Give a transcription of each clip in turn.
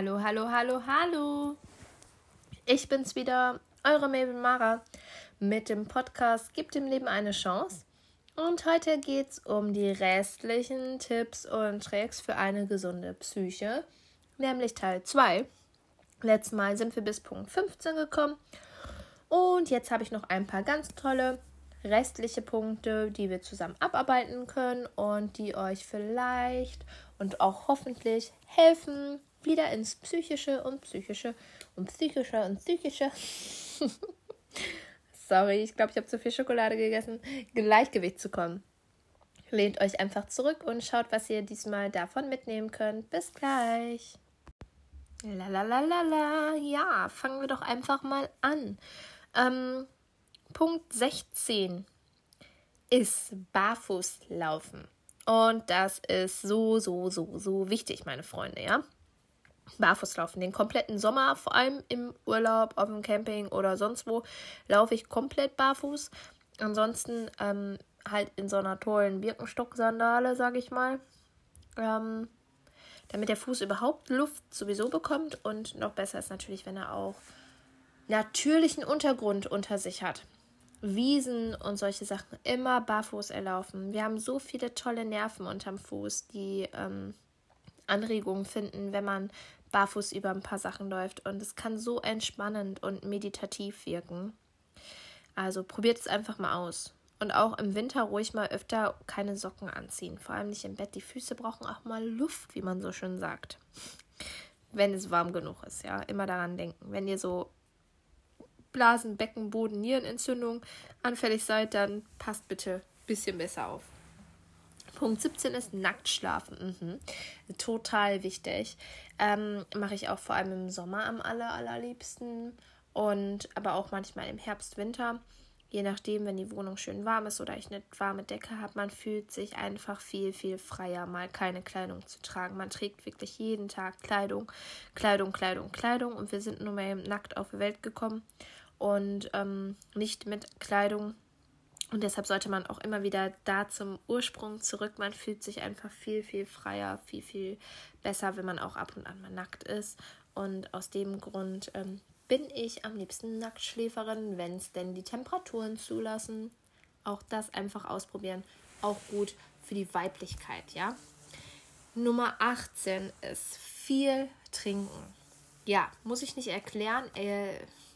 Hallo, hallo, hallo, hallo. Ich bin's wieder, eure Mabel Mara mit dem Podcast Gibt dem Leben eine Chance. Und heute geht's um die restlichen Tipps und Tricks für eine gesunde Psyche, nämlich Teil 2. Letztes Mal sind wir bis Punkt 15 gekommen und jetzt habe ich noch ein paar ganz tolle restliche Punkte, die wir zusammen abarbeiten können und die euch vielleicht und auch hoffentlich helfen, wieder ins psychische und psychische und psychische und psychische. Sorry, ich glaube, ich habe zu viel Schokolade gegessen. Gleichgewicht zu kommen. Lehnt euch einfach zurück und schaut, was ihr diesmal davon mitnehmen könnt. Bis gleich. Lalalala, ja, fangen wir doch einfach mal an. Ähm, Punkt 16 ist Barfußlaufen. Und das ist so, so, so, so wichtig, meine Freunde, ja. Barfußlaufen. Den kompletten Sommer, vor allem im Urlaub, auf dem Camping oder sonst wo, laufe ich komplett barfuß. Ansonsten ähm, halt in so einer tollen Birkenstock-Sandale, sage ich mal. Ähm, damit der Fuß überhaupt Luft sowieso bekommt. Und noch besser ist natürlich, wenn er auch natürlichen Untergrund unter sich hat. Wiesen und solche Sachen immer barfuß erlaufen. Wir haben so viele tolle Nerven unterm Fuß, die ähm, Anregungen finden, wenn man barfuß über ein paar Sachen läuft. Und es kann so entspannend und meditativ wirken. Also probiert es einfach mal aus. Und auch im Winter ruhig mal öfter keine Socken anziehen. Vor allem nicht im Bett. Die Füße brauchen auch mal Luft, wie man so schön sagt. Wenn es warm genug ist, ja. Immer daran denken. Wenn ihr so Blasen, Becken, Boden, Nierenentzündung anfällig seid, dann passt bitte ein bisschen besser auf. Punkt 17 ist nackt schlafen. Mhm. Total wichtig. Ähm, Mache ich auch vor allem im Sommer am aller, allerliebsten. Und aber auch manchmal im Herbst, Winter. Je nachdem, wenn die Wohnung schön warm ist oder ich eine warme Decke habe, man fühlt sich einfach viel, viel freier, mal keine Kleidung zu tragen. Man trägt wirklich jeden Tag Kleidung, Kleidung, Kleidung, Kleidung. Und wir sind nur mehr nackt auf die Welt gekommen und ähm, nicht mit Kleidung. Und deshalb sollte man auch immer wieder da zum Ursprung zurück. Man fühlt sich einfach viel, viel freier, viel, viel besser, wenn man auch ab und an mal nackt ist. Und aus dem Grund ähm, bin ich am liebsten Nacktschläferin, wenn es denn die Temperaturen zulassen. Auch das einfach ausprobieren. Auch gut für die Weiblichkeit, ja. Nummer 18 ist viel trinken. Ja, muss ich nicht erklären. Äh,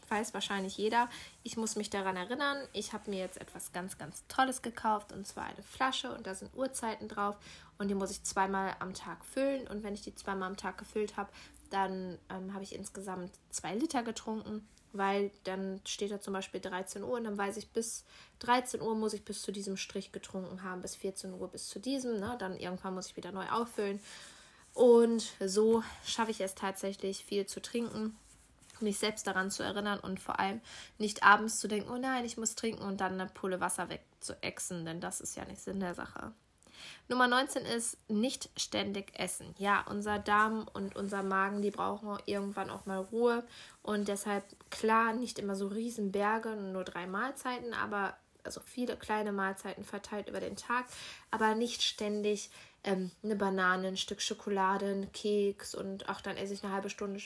weiß wahrscheinlich jeder. Ich muss mich daran erinnern, ich habe mir jetzt etwas ganz, ganz Tolles gekauft und zwar eine Flasche und da sind Uhrzeiten drauf und die muss ich zweimal am Tag füllen und wenn ich die zweimal am Tag gefüllt habe, dann ähm, habe ich insgesamt zwei Liter getrunken, weil dann steht da zum Beispiel 13 Uhr und dann weiß ich, bis 13 Uhr muss ich bis zu diesem Strich getrunken haben, bis 14 Uhr bis zu diesem, ne? dann irgendwann muss ich wieder neu auffüllen. Und so schaffe ich es tatsächlich viel zu trinken mich selbst daran zu erinnern und vor allem nicht abends zu denken, oh nein, ich muss trinken und dann eine Pulle Wasser wegzuexen, denn das ist ja nicht Sinn der Sache. Nummer 19 ist nicht ständig essen. Ja, unser Darm und unser Magen, die brauchen irgendwann auch mal Ruhe und deshalb klar nicht immer so Riesenberge, nur drei Mahlzeiten, aber also viele kleine Mahlzeiten verteilt über den Tag, aber nicht ständig ähm, eine Banane, ein Stück Schokolade, ein Keks und ach, dann esse ich eine halbe Stunde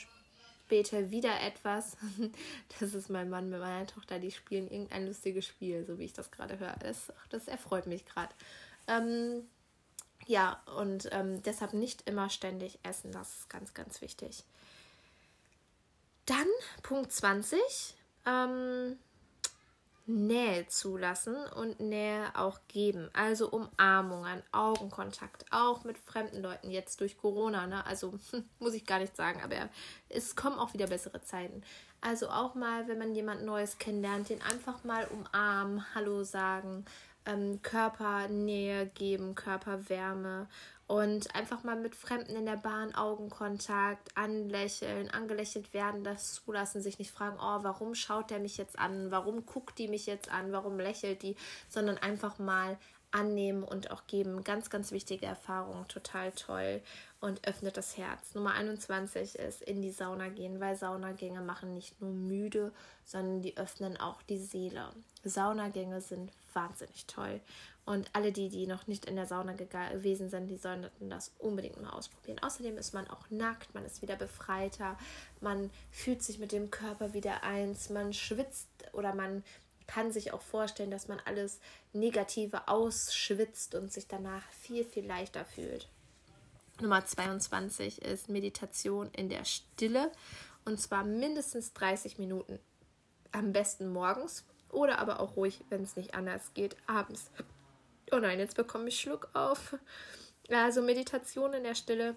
später wieder etwas. Das ist mein Mann mit meiner Tochter, die spielen irgendein lustiges Spiel, so wie ich das gerade höre. Das, das erfreut mich gerade. Ähm, ja, und ähm, deshalb nicht immer ständig essen, das ist ganz, ganz wichtig. Dann Punkt 20. Ähm, Nähe zulassen und Nähe auch geben. Also Umarmungen, Augenkontakt, auch mit fremden Leuten jetzt durch Corona. Ne? Also muss ich gar nicht sagen, aber es kommen auch wieder bessere Zeiten. Also auch mal, wenn man jemand Neues kennenlernt, den einfach mal umarmen, Hallo sagen, ähm, Körpernähe geben, Körperwärme und einfach mal mit Fremden in der Bahn Augenkontakt, anlächeln, angelächelt werden, das zulassen, sich nicht fragen, oh, warum schaut der mich jetzt an, warum guckt die mich jetzt an, warum lächelt die, sondern einfach mal annehmen und auch geben. Ganz, ganz wichtige Erfahrung, total toll und öffnet das Herz. Nummer 21 ist in die Sauna gehen, weil Saunagänge machen nicht nur müde, sondern die öffnen auch die Seele. Saunagänge sind wahnsinnig toll. Und alle die, die noch nicht in der Sauna gewesen sind, die sollten das unbedingt mal ausprobieren. Außerdem ist man auch nackt, man ist wieder befreiter, man fühlt sich mit dem Körper wieder eins, man schwitzt oder man kann sich auch vorstellen, dass man alles Negative ausschwitzt und sich danach viel, viel leichter fühlt. Nummer 22 ist Meditation in der Stille und zwar mindestens 30 Minuten. Am besten morgens oder aber auch ruhig, wenn es nicht anders geht, abends. Oh nein, jetzt bekomme ich Schluck auf. Also Meditation in der Stille,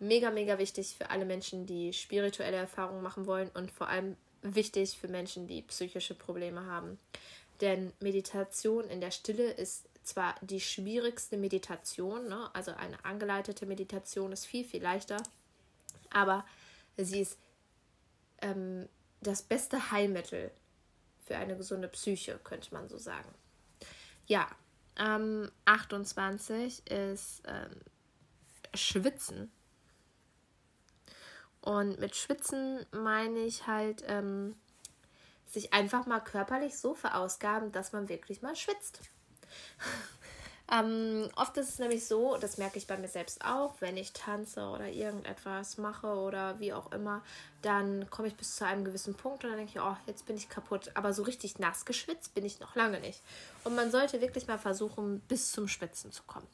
mega, mega wichtig für alle Menschen, die spirituelle Erfahrungen machen wollen und vor allem wichtig für Menschen, die psychische Probleme haben. Denn Meditation in der Stille ist zwar die schwierigste Meditation, ne? also eine angeleitete Meditation ist viel, viel leichter, aber sie ist ähm, das beste Heilmittel für eine gesunde Psyche, könnte man so sagen. Ja, ähm, 28 ist ähm, Schwitzen. Und mit Schwitzen meine ich halt, ähm, sich einfach mal körperlich so verausgaben, dass man wirklich mal schwitzt. ähm, oft ist es nämlich so, das merke ich bei mir selbst auch, wenn ich tanze oder irgendetwas mache oder wie auch immer, dann komme ich bis zu einem gewissen Punkt und dann denke ich, oh, jetzt bin ich kaputt. Aber so richtig nass geschwitzt bin ich noch lange nicht. Und man sollte wirklich mal versuchen, bis zum Schwitzen zu kommen.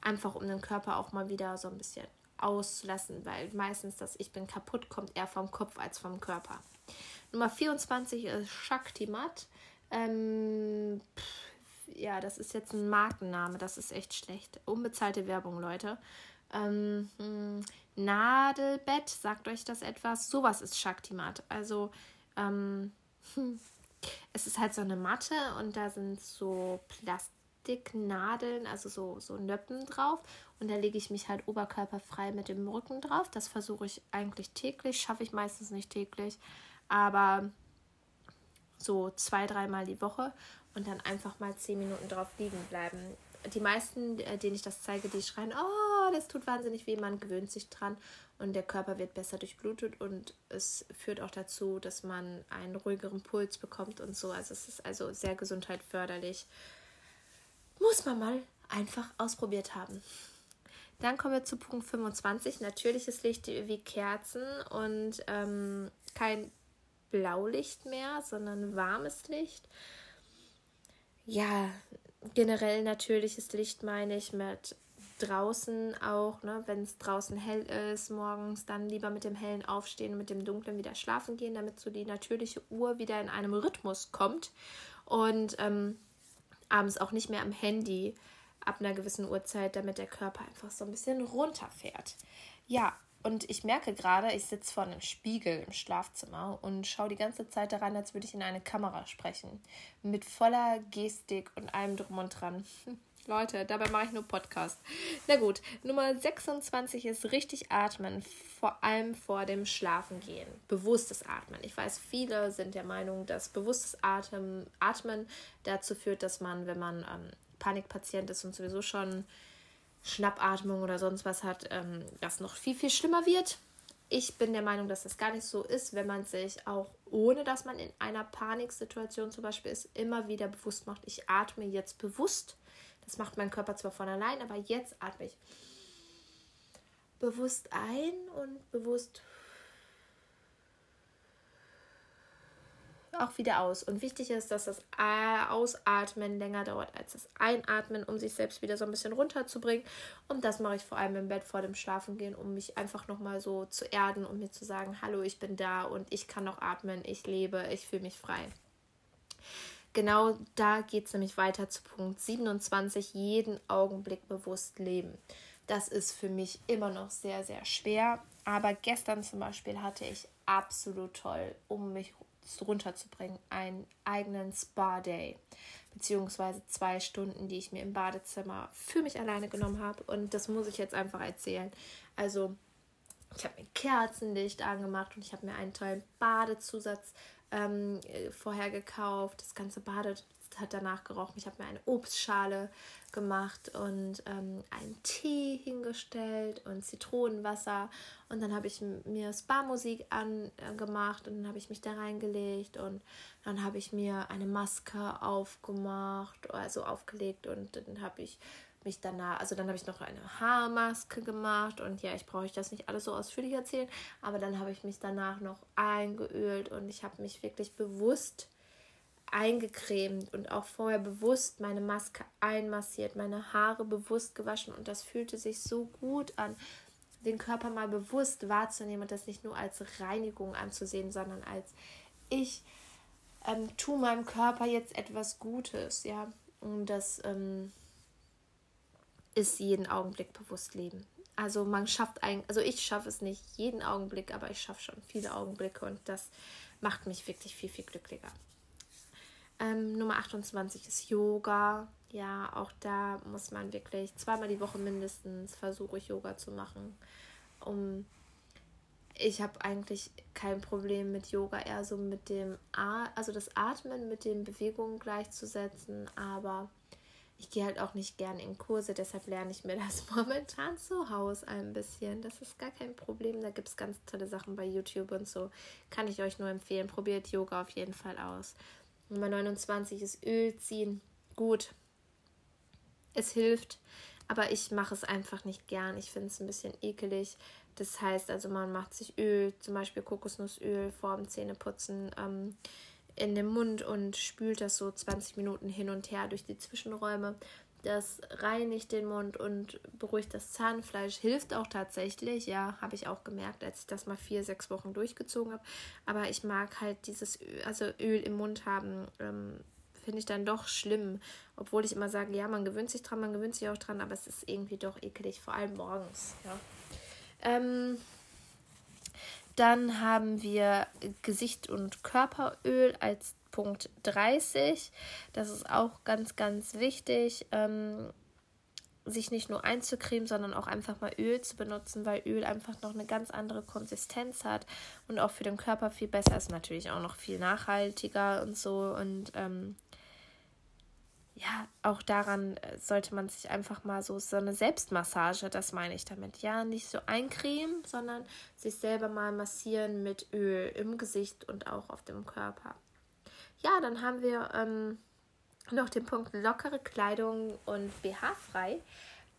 Einfach um den Körper auch mal wieder so ein bisschen auszulassen, weil meistens das Ich bin kaputt kommt eher vom Kopf als vom Körper. Nummer 24 ist Shaktimat. Ähm, ja, das ist jetzt ein Markenname, das ist echt schlecht. Unbezahlte Werbung, Leute. Ähm, hm, Nadelbett, sagt euch das etwas? Sowas ist Shaktimat. Also, ähm, hm, es ist halt so eine Matte und da sind so Plastiknadeln, also so, so Nöppen drauf. Und da lege ich mich halt oberkörperfrei mit dem Rücken drauf. Das versuche ich eigentlich täglich, schaffe ich meistens nicht täglich, aber so zwei, dreimal die Woche und dann einfach mal zehn Minuten drauf liegen bleiben. Die meisten, äh, denen ich das zeige, die schreien, oh, das tut wahnsinnig weh, man gewöhnt sich dran und der Körper wird besser durchblutet und es führt auch dazu, dass man einen ruhigeren Puls bekommt und so. Also es ist also sehr gesundheitförderlich. Muss man mal einfach ausprobiert haben. Dann kommen wir zu Punkt 25. Natürliches Licht wie Kerzen und ähm, kein Blaulicht mehr, sondern warmes Licht. Ja, generell natürliches Licht meine ich mit draußen auch, ne, wenn es draußen hell ist, morgens dann lieber mit dem hellen aufstehen und mit dem dunklen wieder schlafen gehen, damit so die natürliche Uhr wieder in einem Rhythmus kommt und ähm, abends auch nicht mehr am Handy ab einer gewissen Uhrzeit, damit der Körper einfach so ein bisschen runterfährt. Ja, und ich merke gerade, ich sitze vor einem Spiegel im Schlafzimmer und schaue die ganze Zeit daran, als würde ich in eine Kamera sprechen. Mit voller Gestik und allem drum und dran. Leute, dabei mache ich nur Podcast. Na gut, Nummer 26 ist richtig atmen, vor allem vor dem Schlafengehen. Bewusstes Atmen. Ich weiß, viele sind der Meinung, dass bewusstes Atmen, Atmen dazu führt, dass man, wenn man ähm, Panikpatient ist und sowieso schon Schnappatmung oder sonst was hat, ähm, das noch viel, viel schlimmer wird. Ich bin der Meinung, dass das gar nicht so ist, wenn man sich auch ohne dass man in einer Paniksituation zum Beispiel ist, immer wieder bewusst macht, ich atme jetzt bewusst. Das macht mein Körper zwar von allein, aber jetzt atme ich bewusst ein und bewusst auch wieder aus. Und wichtig ist, dass das Ausatmen länger dauert als das Einatmen, um sich selbst wieder so ein bisschen runterzubringen. Und das mache ich vor allem im Bett vor dem Schlafengehen, um mich einfach nochmal so zu erden und mir zu sagen, hallo, ich bin da und ich kann noch atmen, ich lebe, ich fühle mich frei. Genau da geht es nämlich weiter zu Punkt 27, jeden Augenblick bewusst leben. Das ist für mich immer noch sehr, sehr schwer. Aber gestern zum Beispiel hatte ich absolut toll um mich runterzubringen, einen eigenen Spa-Day, beziehungsweise zwei Stunden, die ich mir im Badezimmer für mich alleine genommen habe. Und das muss ich jetzt einfach erzählen. Also ich habe mir Kerzenlicht angemacht und ich habe mir einen tollen Badezusatz ähm, äh, vorher gekauft. Das ganze Bade hat danach gerochen. Ich habe mir eine Obstschale gemacht und ähm, einen Tee hingestellt und Zitronenwasser. Und dann habe ich mir Spa-Musik angemacht und dann habe ich mich da reingelegt und dann habe ich mir eine Maske aufgemacht, also aufgelegt und dann habe ich mich danach, also dann habe ich noch eine Haarmaske gemacht und ja, ich brauche euch das nicht alles so ausführlich erzählen, aber dann habe ich mich danach noch eingeölt und ich habe mich wirklich bewusst eingecremt und auch vorher bewusst meine Maske einmassiert, meine Haare bewusst gewaschen und das fühlte sich so gut an, den Körper mal bewusst wahrzunehmen und das nicht nur als Reinigung anzusehen, sondern als ich ähm, tue meinem Körper jetzt etwas Gutes, ja, und das ähm, ist jeden Augenblick bewusst leben. Also man schafft eigentlich, also ich schaffe es nicht jeden Augenblick, aber ich schaffe schon viele Augenblicke und das macht mich wirklich viel, viel glücklicher. Ähm, Nummer 28 ist Yoga. Ja, auch da muss man wirklich zweimal die Woche mindestens versuche ich Yoga zu machen. Um ich habe eigentlich kein Problem mit Yoga, eher so mit dem A also das Atmen mit den Bewegungen gleichzusetzen, aber ich gehe halt auch nicht gern in Kurse, deshalb lerne ich mir das momentan zu Hause ein bisschen. Das ist gar kein Problem. Da gibt es ganz tolle Sachen bei YouTube und so. Kann ich euch nur empfehlen. Probiert Yoga auf jeden Fall aus. Nummer 29 ist Öl ziehen. Gut. Es hilft, aber ich mache es einfach nicht gern. Ich finde es ein bisschen ekelig. Das heißt also, man macht sich Öl, zum Beispiel Kokosnussöl vor dem Zähneputzen ähm, in den Mund und spült das so 20 Minuten hin und her durch die Zwischenräume. Das reinigt den Mund und beruhigt das Zahnfleisch. Hilft auch tatsächlich, ja, habe ich auch gemerkt, als ich das mal vier, sechs Wochen durchgezogen habe. Aber ich mag halt dieses Öl, also Öl im Mund haben, ähm, finde ich dann doch schlimm. Obwohl ich immer sage, ja, man gewöhnt sich dran, man gewöhnt sich auch dran, aber es ist irgendwie doch eklig, vor allem morgens, ja. Ähm, dann haben wir Gesicht- und Körperöl als Punkt 30. Das ist auch ganz, ganz wichtig, ähm, sich nicht nur einzucremen, sondern auch einfach mal Öl zu benutzen, weil Öl einfach noch eine ganz andere Konsistenz hat und auch für den Körper viel besser ist. Natürlich auch noch viel nachhaltiger und so. Und ähm, ja, auch daran äh, sollte man sich einfach mal so, so eine Selbstmassage, das meine ich damit. Ja, nicht so eincremen, sondern sich selber mal massieren mit Öl im Gesicht und auch auf dem Körper. Ja, dann haben wir ähm, noch den Punkt lockere Kleidung und BH-frei.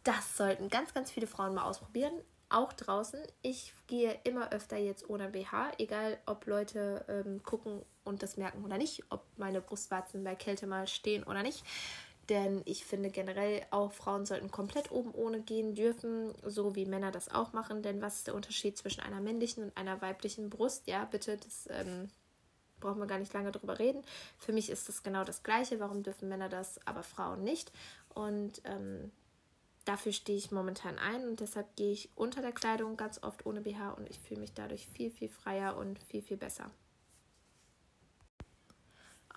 Das sollten ganz, ganz viele Frauen mal ausprobieren. Auch draußen. Ich gehe immer öfter jetzt ohne BH, egal ob Leute ähm, gucken und das merken oder nicht, ob meine Brustwarzen bei Kälte mal stehen oder nicht. Denn ich finde generell auch Frauen sollten komplett oben ohne gehen dürfen, so wie Männer das auch machen. Denn was ist der Unterschied zwischen einer männlichen und einer weiblichen Brust? Ja, bitte, das ähm, brauchen wir gar nicht lange drüber reden. Für mich ist das genau das Gleiche. Warum dürfen Männer das, aber Frauen nicht? Und ähm, dafür stehe ich momentan ein und deshalb gehe ich unter der Kleidung ganz oft ohne BH und ich fühle mich dadurch viel, viel freier und viel, viel besser.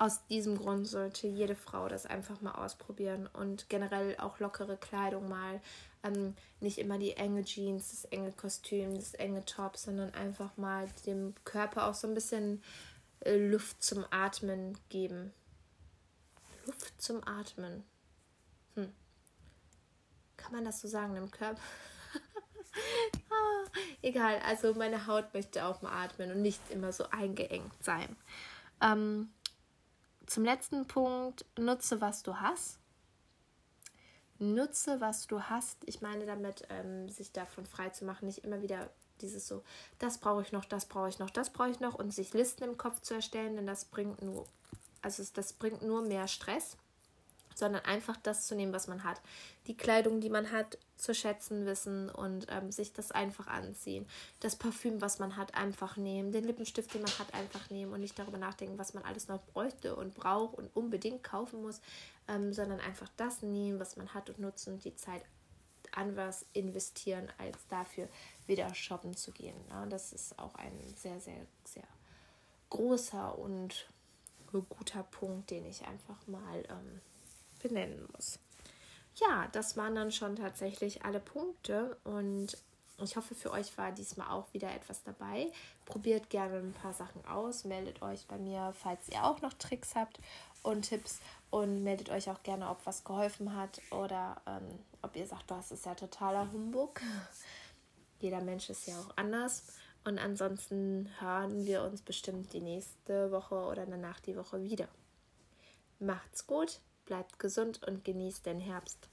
Aus diesem Grund sollte jede Frau das einfach mal ausprobieren und generell auch lockere Kleidung mal. Ähm, nicht immer die enge Jeans, das enge Kostüm, das enge Top, sondern einfach mal dem Körper auch so ein bisschen äh, Luft zum Atmen geben. Luft zum Atmen. Hm. Kann man das so sagen im Körper? ah, egal, also meine Haut möchte auch mal atmen und nicht immer so eingeengt sein. Ähm, zum letzten Punkt, nutze, was du hast. Nutze, was du hast. Ich meine damit, ähm, sich davon frei zu machen, nicht immer wieder dieses so, das brauche ich noch, das brauche ich noch, das brauche ich noch und sich Listen im Kopf zu erstellen, denn das bringt nur, also das bringt nur mehr Stress, sondern einfach das zu nehmen, was man hat. Die Kleidung, die man hat, zu schätzen wissen und ähm, sich das einfach anziehen. Das Parfüm, was man hat, einfach nehmen. Den Lippenstift, den man hat, einfach nehmen und nicht darüber nachdenken, was man alles noch bräuchte und braucht und unbedingt kaufen muss, ähm, sondern einfach das nehmen, was man hat und nutzen und die Zeit an was investieren, als dafür wieder shoppen zu gehen. Ja, das ist auch ein sehr, sehr, sehr großer und guter Punkt, den ich einfach mal ähm, benennen muss. Ja, das waren dann schon tatsächlich alle Punkte und ich hoffe, für euch war diesmal auch wieder etwas dabei. Probiert gerne ein paar Sachen aus. Meldet euch bei mir, falls ihr auch noch Tricks habt und Tipps. Und meldet euch auch gerne, ob was geholfen hat oder ähm, ob ihr sagt, das ist ja totaler Humbug. Jeder Mensch ist ja auch anders. Und ansonsten hören wir uns bestimmt die nächste Woche oder danach die Woche wieder. Macht's gut, bleibt gesund und genießt den Herbst.